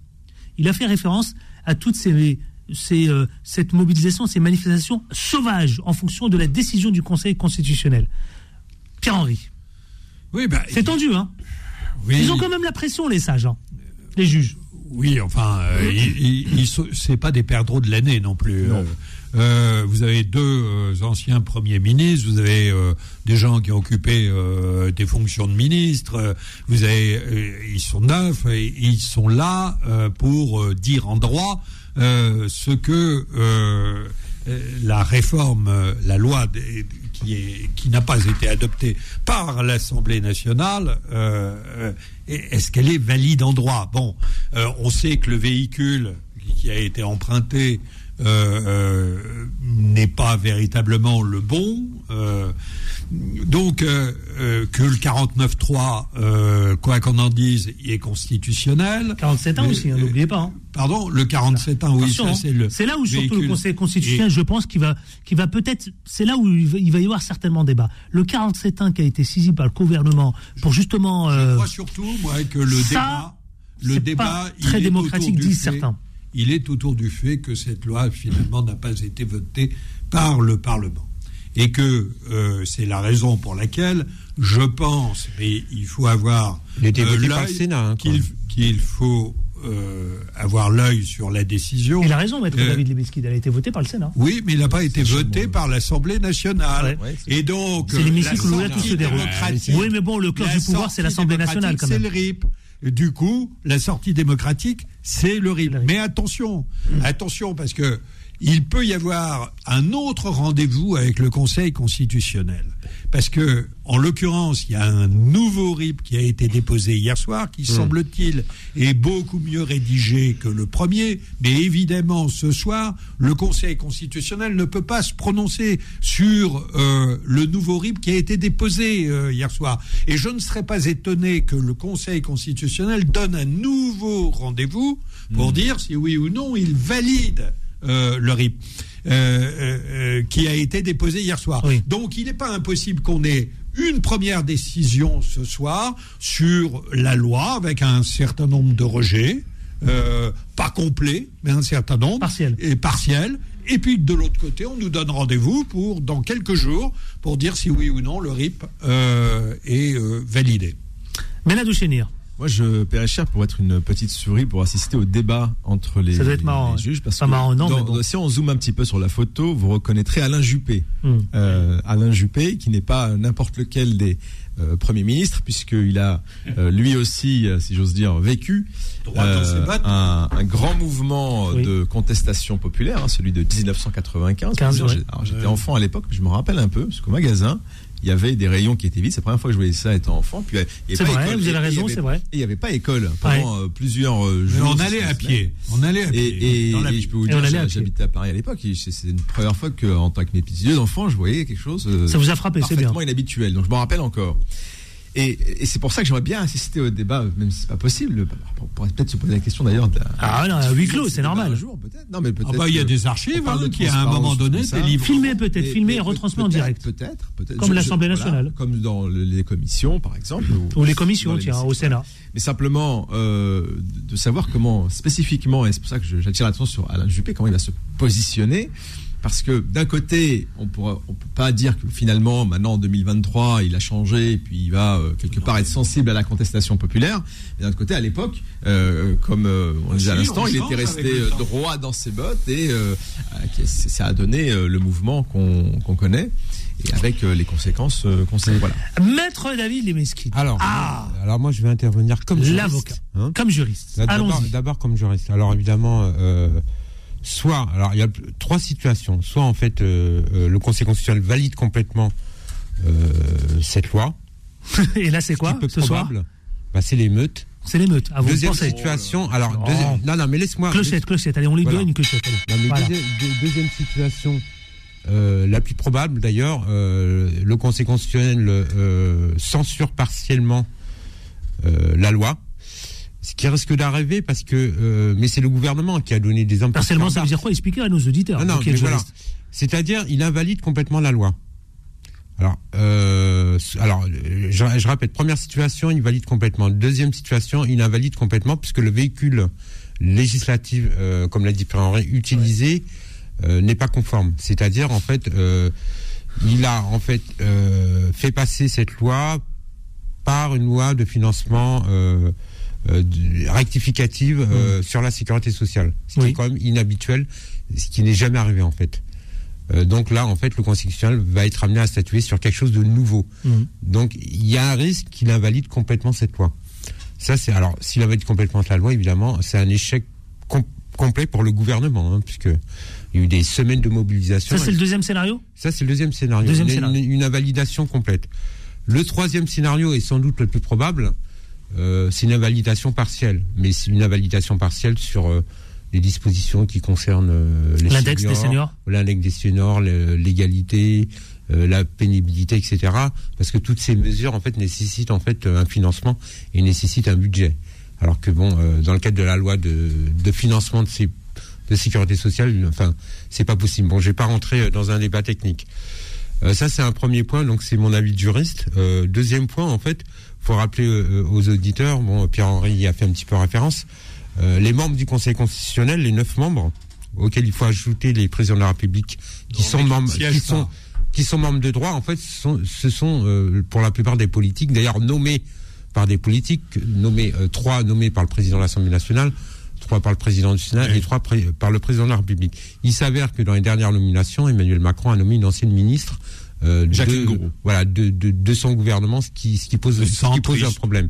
Il a fait référence à toutes ces c'est euh, cette mobilisation, ces manifestations sauvages en fonction de la décision du Conseil constitutionnel. Pierre-Henri. Oui, bah, c'est tendu, hein Ils ont quand même la pression, les sages, hein, les juges. Oui, enfin, euh, c'est pas des perdreaux de l'année non plus. Euh, vous avez deux anciens premiers ministres, vous avez des gens qui ont occupé des fonctions de ministre, vous avez, ils sont neufs, et ils sont là pour dire en droit euh, ce que euh, la réforme, la loi qui, qui n'a pas été adoptée par l'Assemblée nationale, euh, est-ce qu'elle est valide en droit? Bon, on sait que le véhicule qui a été emprunté n'est pas véritablement le bon. Donc, euh, euh, que le 49.3, euh, quoi qu'on en dise, est constitutionnel. 47 ans aussi, hein, n'oubliez pas. Hein. Pardon, le 47 ans, oui, hein. c'est le. C'est là où surtout le Conseil constitutionnel, je pense, qu'il va, qui va peut-être, c'est là où il va, y avoir certainement débat. Le 47 ans qui a été saisi par le gouvernement pour justement. je crois surtout, moi, que le débat, le débat, très démocratique, disent certains. Il est autour du fait que cette loi finalement n'a pas été votée par le Parlement et que euh, c'est la raison pour laquelle je pense, mais il faut avoir euh, hein, qu'il faut euh, avoir l'œil sur la décision. Il a raison, maître David Lebesky, elle a été votée par le Sénat. Oui, mais il n'a pas été voté par l'Assemblée nationale. et donc, c'est l'hémicycle où tout se déroule. Oui, mais bon, le cœur du pouvoir, c'est l'Assemblée nationale quand même. C'est le RIP. Du coup, la sortie démocratique, c'est le RIP. Mais attention, attention, parce que il peut y avoir un autre rendez-vous avec le Conseil constitutionnel. Parce que, en l'occurrence, il y a un nouveau RIP qui a été déposé hier soir, qui, hmm. semble-t-il, est beaucoup mieux rédigé que le premier. Mais évidemment, ce soir, le Conseil constitutionnel ne peut pas se prononcer sur euh, le nouveau RIP qui a été déposé euh, hier soir. Et je ne serais pas étonné que le Conseil constitutionnel donne un nouveau rendez-vous pour hmm. dire si oui ou non il valide euh, le RIP, euh, euh, qui a été déposé hier soir. Donc il n'est pas impossible qu'on ait une première décision ce soir sur la loi avec un certain nombre de rejets, pas complet, mais un certain nombre, partiel. et partiel. Et puis de l'autre côté, on nous donne rendez-vous pour dans quelques jours pour dire si oui ou non le RIP est validé. Mena Douchenir. Moi, je paierais cher pour être une petite souris pour assister au débat entre les, Ça doit être marrant, juges. Parce pas marrant, non, si on zoome un petit peu sur la photo, vous reconnaîtrez Alain Juppé. Hmm. Euh, Alain Juppé, qui n'est pas n'importe lequel des euh, premiers ministres, puisqu'il a euh, lui aussi, si j'ose dire, vécu un, grand mouvement de contestation populaire, hein, celui de 1995. J'étais enfant à l'époque, je me rappelle un peu, parce qu'au magasin, il y avait des rayons qui étaient vides. C'est la première fois que je voyais ça étant enfant. Puis c'est vrai, vous avez raison, c'est vrai. Et il n'y avait pas école pendant euh, plusieurs euh, jours. on allait à pied. On allait à pied. Et, je peux vous dire, j'habitais à Paris à l'époque. C'est une première fois que, en tant que mes petits yeux d'enfant, je voyais quelque chose. Euh, ça vous a frappé, c'est bien. inhabituel. Donc je m'en rappelle encore. Et, c'est pour ça que j'aimerais bien assister au débat, même si c'est pas possible. On pourrait peut-être se poser la question d'ailleurs. Ah non, à huis clos, c'est normal. Jour, peut-être. Non, mais peut-être. Ah bah, il y a des archives hein, qui, à un moment donné, des livres. Filmé peut-être, filmé et retransmis en direct. Peut-être, peut-être. Comme l'Assemblée nationale. comme dans les commissions, par exemple. Ou, les commissions, tiens, au Sénat. Mais simplement euh, de savoir comment spécifiquement, et c'est pour ça que j'attire l'attention sur Alain Juppé, comment il va se positionner parce que d'un côté, on ne on peut pas dire que finalement, maintenant en 2023, il a changé et puis il va euh, quelque part être sensible à la contestation populaire. Mais d'un autre côté, à l'époque, euh, comme euh, on disait à l'instant, il était resté droit dans ses bottes et ça a donné le mouvement qu'on connaît et avec les conséquences qu'on sait. Voilà. Maître David Lemeski. Alors, ah. alors moi, je vais intervenir comme juriste. L'avocat. Hein. comme juriste. D'abord comme juriste. Alors évidemment soit, alors il y a trois situations. Soit en fait euh, euh, le Conseil constitutionnel valide complètement euh, cette loi. Et là c'est quoi ce soir bah, C'est l'émeute C'est l'émeute. Deuxième situation. Alors, Non. deuxième- non, non, mais laisse-moi. Clochette, clochette. Allez, on lui Voilà. donne une clochette. Allez. Non, mais Voilà. deuxième, deux- deuxième situation, euh, la plus probable d'ailleurs, le Conseil constitutionnel censure partiellement la loi. Ce qui risque d'arriver parce que, euh, mais c'est le gouvernement qui a donné des impôts. Partiellement, ça veut dire quoi Expliquez à nos auditeurs. Non, non, mais voilà. C'est-à-dire, il invalide complètement la loi. Alors, euh, alors, euh, je, je répète, première situation, il valide complètement. Deuxième situation, il invalide complètement puisque le véhicule législatif, euh, comme l'a dit Pierre Henry, utilisé euh, n'est pas conforme. C'est-à-dire, en fait, euh, il a en fait euh, fait passer cette loi par une loi de financement rectificative euh, sur la sécurité sociale, ce qui Oui. est quand même inhabituel, ce qui n'est jamais arrivé en fait. Euh, donc là, en fait, le Conseil constitutionnel va être amené à statuer sur quelque chose de nouveau. Mhm. Donc il y a un risque qu'il invalide complètement cette loi. Ça, c'est alors s'il invalide complètement la loi, évidemment, c'est un échec com- complet pour le gouvernement, hein, puisque il y a eu des semaines de mobilisation. Ça, c'est le deuxième scénario? Ça, c'est le deuxième scénario. Deuxième une, scénario. une- une invalidation complète. Le troisième scénario est sans doute le plus probable. Euh, c'est une invalidation partielle, mais c'est une invalidation partielle sur euh, les dispositions qui concernent euh, les L'index des seniors l'index des seniors, l'égalité, euh, la pénibilité, etc. Parce que toutes ces mesures en fait nécessitent en fait un financement et nécessitent un budget. Alors que bon, euh, dans le cadre de la loi de, de financement de ces de sécurité sociale, enfin, c'est pas possible. Bon, je vais pas rentrer dans un débat technique. Euh, ça, c'est un premier point, donc c'est mon avis de juriste. Euh, deuxième point, en fait, faut rappeler euh, aux auditeurs, bon, Pierre-Henri y a fait un petit peu référence, les membres du Conseil constitutionnel, les neuf membres, auxquels il faut ajouter les présidents de la République, qui sont membres, siègent qui pas. sont, qui sont membres de droit, en fait, ce sont, ce sont pour la plupart des politiques, d'ailleurs nommés par des politiques, nommés trois nommés par le président de l'Assemblée nationale, trois par le président du Sénat Oui. et trois par le président de la République. Il s'avère que dans les dernières nominations, Emmanuel Macron a nommé une ancienne ministre euh, de, Gouraud. voilà, de, de, de son gouvernement, ce qui, ce qui pose, Le ce qui pose centriste. un problème.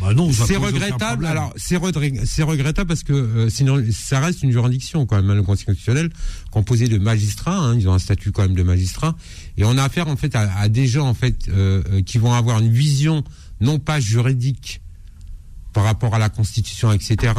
Bah C'est regrettable. Alors, c'est regret- c'est regrettable parce que euh, sinon, ça reste une juridiction quand même, hein, le Conseil constitutionnel, composé de magistrats. hein, ils ont un statut quand même de magistrats, et on a affaire en fait à, à des gens en fait euh, qui vont avoir une vision non pas juridique par rapport à la Constitution, etc.,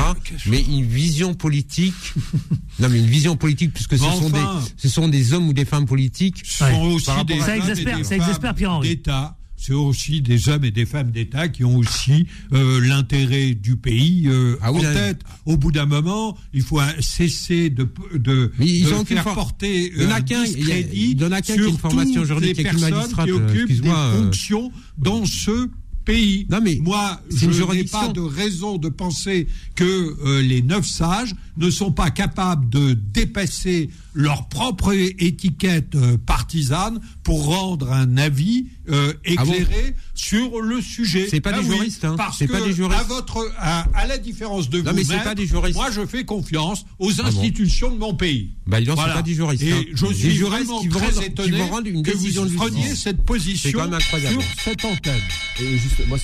mais une vision politique. non, mais une vision politique puisque ce Mais sont enfin. des, ce sont des hommes ou des femmes politiques. Ce Ouais. sont aussi Par des Ça exaspère, ça exaspère, Pierre-Henri. d'État. C'est aussi des hommes et des femmes d'État qui ont aussi euh, l'intérêt du pays euh, Ah oui, en tête. Au bout d'un moment, il faut euh, cesser de, de, Mais ils de ont faire porter Il y en a un discrédit sur toutes les personnes qui euh, occupent des euh. fonctions dans ce pays. Non, mais Moi, je n'ai pas de raison de penser que euh, les neuf sages ne sont pas capables de dépasser leur propre étiquette euh, partisane pour rendre un avis euh, Ah bon éclairé sur le sujet. C'est pas Ah des oui, juristes, hein. Parce que pas des juristes. à votre, à, à la différence de Non, vous, mais c'est pas des juristes. Moi, je fais confiance aux Ah bon institutions de mon pays. Bah, c'est Voilà. pas des juristes, Et hein. je suis juristes vraiment qui vont très rendre- qui étonné vont rendre une que décision vous preniez cette position C'est quand même incroyable. sur cette antenne. Et juste, moi,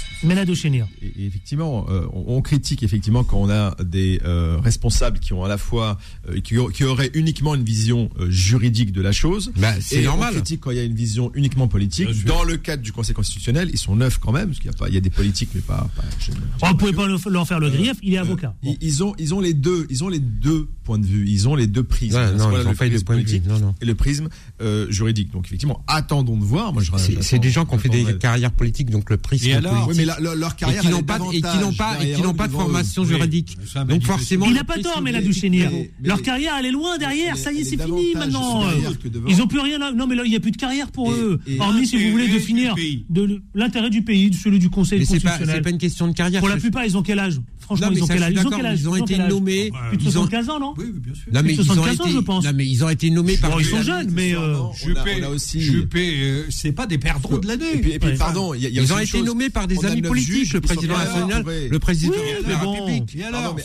effectivement, euh, on, on critique effectivement quand on a des euh, responsables qui ont à la fois euh, qui, qui auraient uniquement une vision euh, juridique de la chose. Bah, c'est normal. On critique quand il y a une vision uniquement politique. Bien. Dans le cadre du Conseil constitutionnel, ils sont neufs quand même, parce qu'il y a pas, il y a des politiques, mais pas. pas je- Oh, vous pouvez pas leur- leur faire le grief, il est avocat. Bon. Ils, ils ont, ils ont les deux, ils ont les deux points de vue, ils ont les deux prismes. Ouais, non, qu'on a ils le ont pas les deux prisme points de vue. politique Non, non. Et le prisme euh, juridique. Donc effectivement, attendons de voir. Moi, je C'est des gens qui ont fait des carrières politiques, donc le prisme Et alors politique. mais la- leur, leur et carrière qui n'ont est pas, et qui n'ont pas, et qui n'ont pas de formation juridique. Donc forcément, Il n'a pas tort, politique- Mais- Leur carrière, elle est loin derrière. Ça y est, est c'est fini maintenant. Ils ont plus rien. à- Non, mais là, il n'y a plus de carrière pour eux. Hormis, si vous voulez, de finir de l'intérêt du pays, de celui du Conseil Mais c'est pas, c'est constitutionnel. pas une question de carrière. Pour la plupart, ils ont quel âge? Franchement, Non, mais ils ont ça, quel âge Ils ont quel âge ils ont été nommés. Plus de Ils ont, 75 ans, non Oui, oui, bien sûr. non, mais Plus de ils ont 75 ans, été, je pense. non, mais ils ont été nommés par Bon, ils sont jeunes, mais euh, Juppé, euh, c'est pas des perdants de l'année. Et puis, et puis, Ouais. pardon, il y a, il y a Ils ont été nommés par des amis politiques, le président national, le président Oui, de mais la bon. République.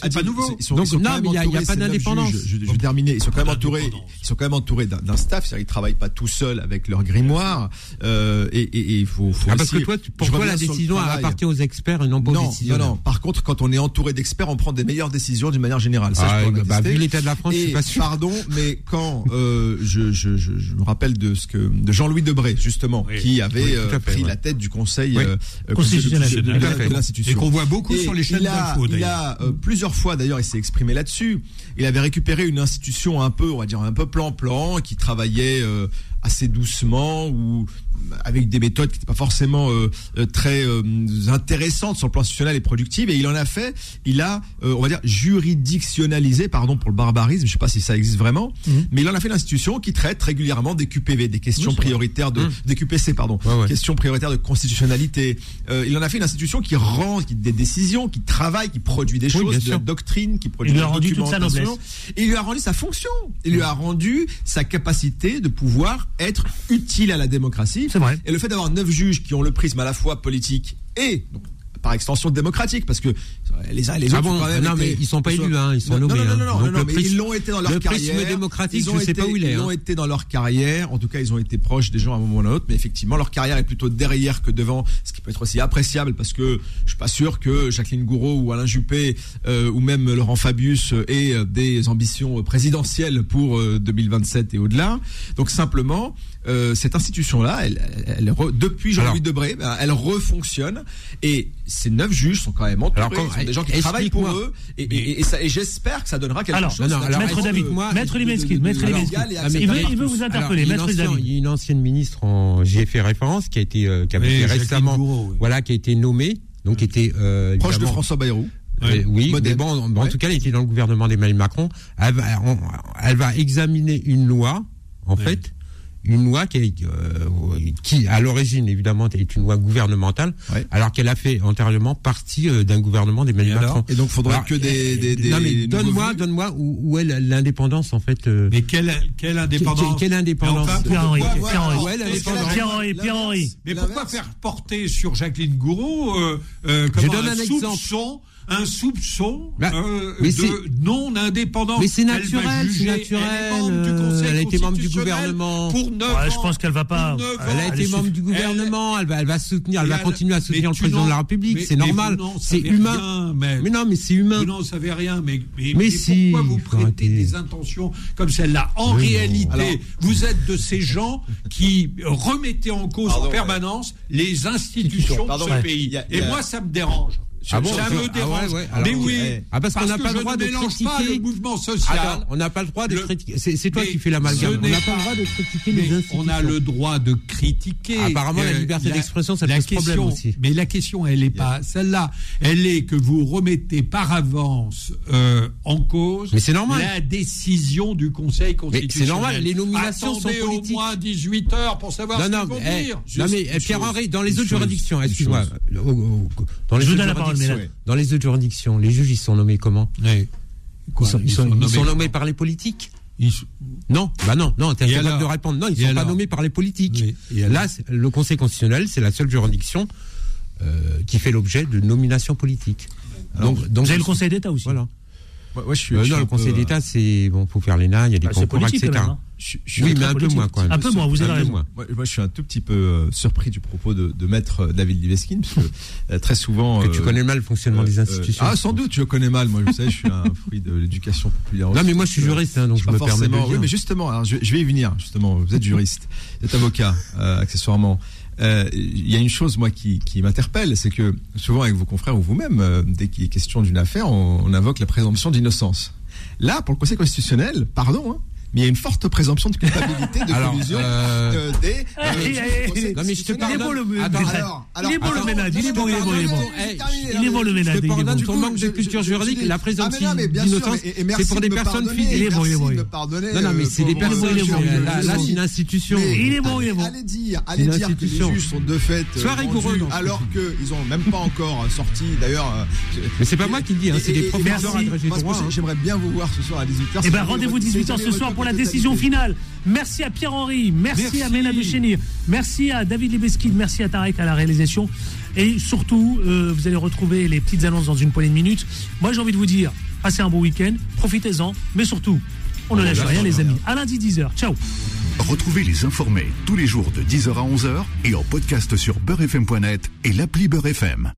C'est pas nouveau. Donc, non, mais il y a- pas d'indépendance. Je, vais terminer. Ils sont quand même entourés. Ils sont quand même entourés d'un staff. C'est-à-dire, ils travaillent pas tout seuls avec leur grimoire. Euh, et, il faut, Ah, parce que toi, tu- je pour toi, reviens la décision appartient aux experts et non pas aux Non, non. Par contre, quand on est entouré d'experts, on prend des meilleures décisions d'une manière générale. Ça, Ah, je peux bah, vu l'état de la France, je Et suis pas sûr. Pardon, mais quand euh, je, je, je, je me rappelle de ce que de Jean-Louis Debré justement, Oui. qui avait Oui, euh, pris ouais. la tête du Conseil Oui. euh, Constitutionnel. de- l'institution. Et qu'on voit beaucoup Et sur les chaînes il a, d'info il a euh, plusieurs fois d'ailleurs, il s'est exprimé là-dessus. Il avait récupéré une institution un peu, on va dire un peu plan-plan, qui travaillait euh, assez doucement ou avec des méthodes qui n'étaient pas forcément euh, euh, très euh, intéressantes sur le plan institutionnel et productives. Et il en a fait, il a, euh, on va dire, juridictionnalisé, pardon pour le barbarisme, je sais pas si ça existe vraiment, Mhm. mais il en a fait une institution qui traite régulièrement des QPV, des questions Oui, prioritaires de, Mhm. des QPC, pardon, Ouais, ouais. questions prioritaires de constitutionnalité. Euh, il en a fait une institution qui rend qui, des décisions, qui travaille, qui produit des Oui, choses, de la doctrine, qui produit Il lui a rendu toute sa documentation. noblesse. Et il lui a rendu sa fonction. Il lui a rendu sa capacité de pouvoir être utile à la démocratie. C'est vrai. Et le fait d'avoir neuf juges qui ont le prisme à la fois politique et donc, par extension démocratique, parce que les uns et les autres Ah bon Non, été- mais ils sont pas élus, hein, ils sont Non, nommés. Non, non, hein. non, non, non, mais prisme- ils l'ont été dans leur le carrière. prisme démocratique, Ils ont je sais été- pas où il est, Ils ont hein. été dans leur carrière. En tout cas, ils ont été proches des gens à un moment ou à un autre. Mais effectivement, leur carrière est plutôt derrière que devant, ce qui peut être aussi appréciable parce que je suis pas sûr que Jacqueline Gouraud ou Alain Juppé euh, ou même Laurent Fabius euh, aient euh, des ambitions présidentielles pour euh, 2027 et au-delà. Donc simplement, euh, cette institution-là, elle, elle, elle re- depuis Jean-Louis Debré, ben, elle refonctionne et ces neuf juges sont quand même entourés. Alors, quand- Ce sont des gens qui travaillent pour eux et, et- et ça- et j'espère que ça donnera quelque Alors, chose. non, non, alors, Maître David, de- moi- Maître Limeski, Maître Limeski. Ah, Il veut, acceptable. il veut vous interpeller, il y a Maître une ancienne- David. Il y a une ancienne ministre en, j'y ai fait référence, qui a été, euh, qui avait Oui, été Jacqueline récemment, oui. voilà, qui a été nommée, donc qui était euh, Proche de François Bayrou. Oui, Modem. mais bon, en, en Ouais. tout cas, elle était dans le gouvernement d'Emmanuel Macron. Elle va, on- elle va examiner une loi, en fait, une loi qui, est, euh, qui à l'origine, évidemment, est une loi gouvernementale, Ouais. alors qu'elle a fait antérieurement partie euh, d'un gouvernement d'Emmanuel Macron. Et donc, faudrait Alors, que des, des, des non mais donne-moi, donne-moi où, où est l'indépendance en fait. euh, Mais quelle, quelle indépendance quelle indépendance enfin, que- indépendance. Pierre-Henri, Pierre-Henri. Mais pourquoi faire porter sur Jacqueline Gouraud euh, euh, comment, donne un exemple. Un soupçon Bah, euh, mais de non-indépendance Mais c'est naturel, c'est naturel, Elle est membre du euh, Conseil elle a été membre du gouvernement. Pour 9 Ouais, ans. je pense qu'elle va pas. Pour neuf Elle Elle a elle été est membre du gouvernement, elle va, elle va soutenir, elle va elle- continuer à soutenir le président de la République, c'est normal, c'est humain. rien, mais- Mais non, mais c'est humain. Vous n'en savez rien, mais, mais, Mais mais si, pourquoi vous prêtez des intentions comme celle-là En Oui, réalité, Alors- vous êtes de ces gens qui remettaient en cause en permanence les institutions de ce pays. Et moi, ça me dérange. Ah bon, ça ah me ouais, dérange. ouais, alors, mais oui, Ah, parce qu'on n'a que pas le droit ne de mélange pas critiquer. le mouvement social. On n'a pas le droit de critiquer. C'est toi Mais qui fais l'amalgame. ce On n'a pas pas- le droit de critiquer les institutions. on a le droit de critiquer. Apparemment, la liberté d'expression, ça la pose problème question- aussi. Mais la question, elle n'est pas celle-là. Elle est que vous remettez par avance euh, en cause Mais c'est normal. la décision du Conseil constitutionnel. c'est normal, les nominations sont Attendez politiques. au moins 18 heures pour savoir Non, ce non, qu'ils vont eh, dire. non mais eh, Pierre-Henri, dans les autres juridictions, excuse-moi, dans les autres donne dans les autres juridictions, les juges ils sont nommés comment Oui. Ils sont, ils sont- ils sont nommés par les politiques Ils- Non, bah non, non, t'es incapable alors de répondre. Non, ils Et sont pas alors nommés par les politiques. Oui, alors Là, le Conseil constitutionnel, c'est la seule juridiction euh, qui fait l'objet de nominations politiques. donc, donc Vous avez le Conseil d'État aussi. Voilà. Ouais, ouais, je suis, Euh, je suis non, le Conseil euh, d'État, c'est bon, faut faire l'ENA, il y a des Ah, c'est concours, politique, etc. hein. je- je Oui, mais un peu moins quand même. Un peu moins, vous avez raison. moins. Moi, moi, je suis un tout petit peu euh, surpris du propos de, de maître David Liveskin, parce que euh, très souvent. Que tu connais mal le fonctionnement euh, des euh, institutions. ah, sans doute, le connais mal. Moi, je sais, je suis un fruit de l'éducation populaire. Non, mais moi, je suis juriste, hein, donc je pas me permets de forcément. le dire. Oui, mais justement, alors, je, je vais y venir. Justement, vous êtes juriste, vous êtes avocat, euh, Euh, Il y a une chose, moi, qui, qui m'interpelle, c'est que souvent avec vos confrères ou vous-même, euh, dès qu'il est question d'une affaire, on, on invoque la présomption d'innocence. Là, pour le Conseil constitutionnel, pardon, hein, mais il y a une forte présomption de culpabilité, de Alors, collusion euh, euh, des. euh, non, mais je te Il est constitutionnel. bon le Attends, ménage. alors, Il est bon le ménage. Il est bon, il est bon, il est Il est bon le ménage. Je te il est bon. pardonne Du ton manque de culture juridique, la Ah, présomption sûr, d'innocence, c'est pour des de personnes physiques. Il est bon, il est de pardonner, Non, non, mais euh, c'est des personnes. il est bon, il est bon, Là, il est là, bon. c'est une institution. Il est bon, il est allez- bon. Allez dire, allez dire que les juges sont de fait Sois rigoureux alors qu'ils ont même pas encore sorti. D'ailleurs, Mais c'est pas moi qui le dis, hein, c'est des professeurs agrégés Moi, droit, moi, hein. J'aimerais bien vous voir ce soir à 18h. Eh ben rendez-vous 18h ce soir pour la décision finale. Merci à Pierre-Henri, merci, Merci. à Mena de Chénir, merci à David Libeskid, merci à Tarek à la réalisation. Et surtout, euh, vous allez retrouver les petites annonces dans une poignée de minutes. Moi j'ai envie de vous dire, passez un bon week-end, profitez-en, mais surtout, on ne lâche rien les amis. À lundi 10h, ciao Retrouvez les informés tous les jours de 10h à 11h et en podcast sur beurrefm.net et l'appli Beurrefm.